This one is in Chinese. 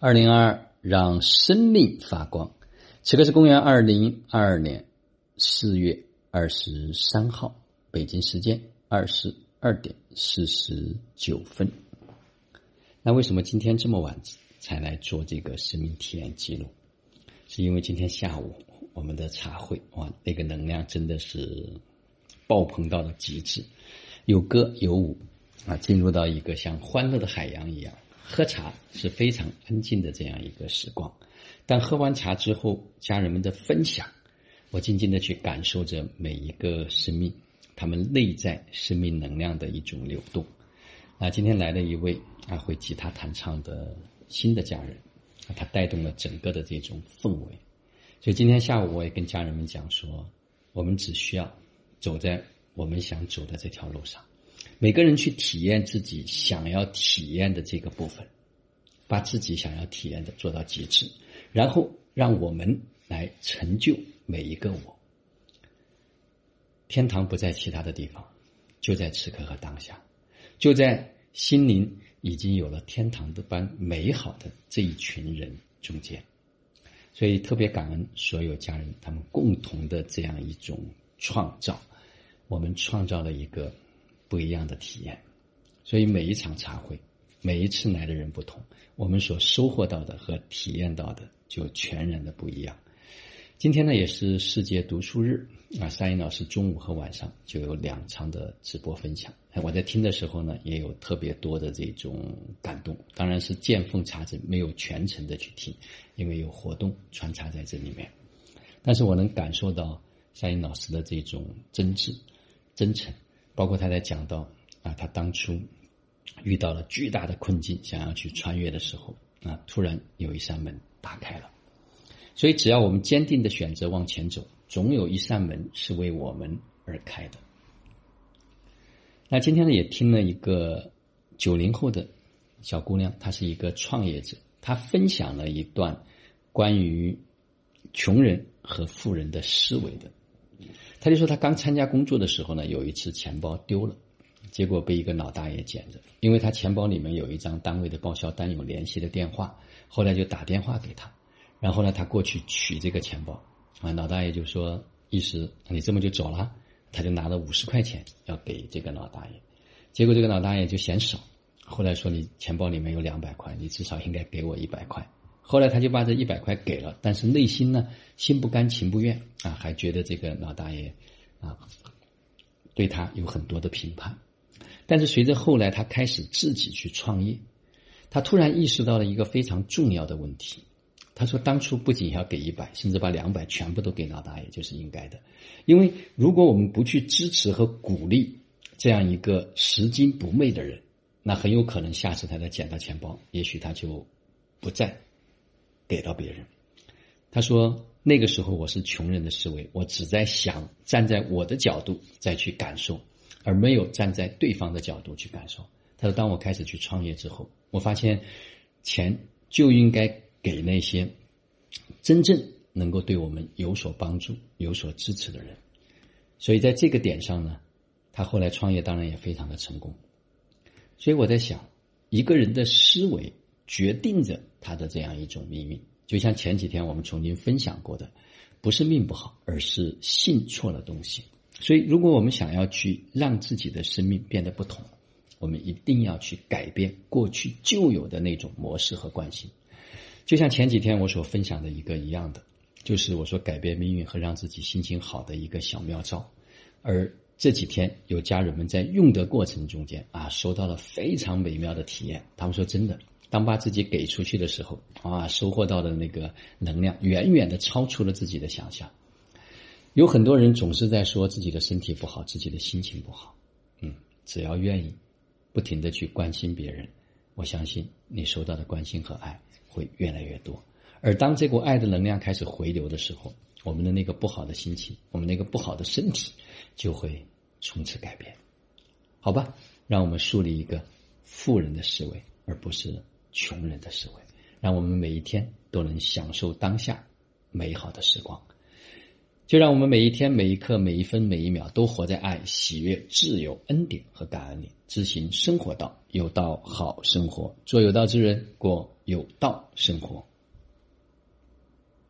二零二二，让生命发光。此刻是公元二零二二年四月二十三号，北京时间二十二点四十九分。那为什么今天这么晚才来做这个生命体验记录？是因为今天下午我们的茶会哇，那个能量真的是爆棚到了极致，有歌有舞啊，进入到一个像欢乐的海洋一样。喝茶是非常安静的这样一个时光，但喝完茶之后，家人们的分享，我静静的去感受着每一个生命，他们内在生命能量的一种流动。啊，今天来了一位啊会吉他弹唱的新的家人，啊他带动了整个的这种氛围。所以今天下午我也跟家人们讲说，我们只需要走在我们想走的这条路上。每个人去体验自己想要体验的这个部分，把自己想要体验的做到极致，然后让我们来成就每一个我。天堂不在其他的地方，就在此刻和当下，就在心灵已经有了天堂的般美好的这一群人中间。所以特别感恩所有家人他们共同的这样一种创造，我们创造了一个。不一样的体验，所以每一场茶会，每一次来的人不同，我们所收获到的和体验到的就全然的不一样。今天呢，也是世界读书日啊，沙英老师中午和晚上就有两场的直播分享。我在听的时候呢，也有特别多的这种感动。当然是见缝插针，没有全程的去听，因为有活动穿插在这里面。但是我能感受到沙英老师的这种真挚、真诚。包括他在讲到啊，他当初遇到了巨大的困境，想要去穿越的时候啊，突然有一扇门打开了。所以，只要我们坚定的选择往前走，总有一扇门是为我们而开的。那今天呢，也听了一个九零后的小姑娘，她是一个创业者，她分享了一段关于穷人和富人的思维的。他就说，他刚参加工作的时候呢，有一次钱包丢了，结果被一个老大爷捡着，因为他钱包里面有一张单位的报销单，有联系的电话，后来就打电话给他，然后呢，他过去取这个钱包，啊，老大爷就说，意思你这么就走了，他就拿了五十块钱要给这个老大爷，结果这个老大爷就嫌少，后来说你钱包里面有两百块，你至少应该给我一百块。后来他就把这一百块给了，但是内心呢，心不甘情不愿啊，还觉得这个老大爷啊，对他有很多的评判。但是随着后来他开始自己去创业，他突然意识到了一个非常重要的问题。他说：“当初不仅要给一百，甚至把两百全部都给老大爷，就是应该的。因为如果我们不去支持和鼓励这样一个拾金不昧的人，那很有可能下次他再捡到钱包，也许他就不在。”给到别人，他说：“那个时候我是穷人的思维，我只在想站在我的角度再去感受，而没有站在对方的角度去感受。”他说：“当我开始去创业之后，我发现钱就应该给那些真正能够对我们有所帮助、有所支持的人。所以在这个点上呢，他后来创业当然也非常的成功。所以我在想，一个人的思维。”决定着他的这样一种命运，就像前几天我们曾经分享过的，不是命不好，而是信错了东西。所以，如果我们想要去让自己的生命变得不同，我们一定要去改变过去旧有的那种模式和惯性。就像前几天我所分享的一个一样的，就是我说改变命运和让自己心情好的一个小妙招。而这几天有家人们在用的过程中间啊，收到了非常美妙的体验。他们说真的。当把自己给出去的时候，啊，收获到的那个能量远远的超出了自己的想象。有很多人总是在说自己的身体不好，自己的心情不好。嗯，只要愿意，不停的去关心别人，我相信你收到的关心和爱会越来越多。而当这股爱的能量开始回流的时候，我们的那个不好的心情，我们那个不好的身体就会从此改变。好吧，让我们树立一个富人的思维，而不是。穷人的思维，让我们每一天都能享受当下美好的时光。就让我们每一天、每一刻、每一分、每一秒都活在爱、喜悦、自由、恩典和感恩里，执行生活道，有道好生活，做有道之人，过有道生活。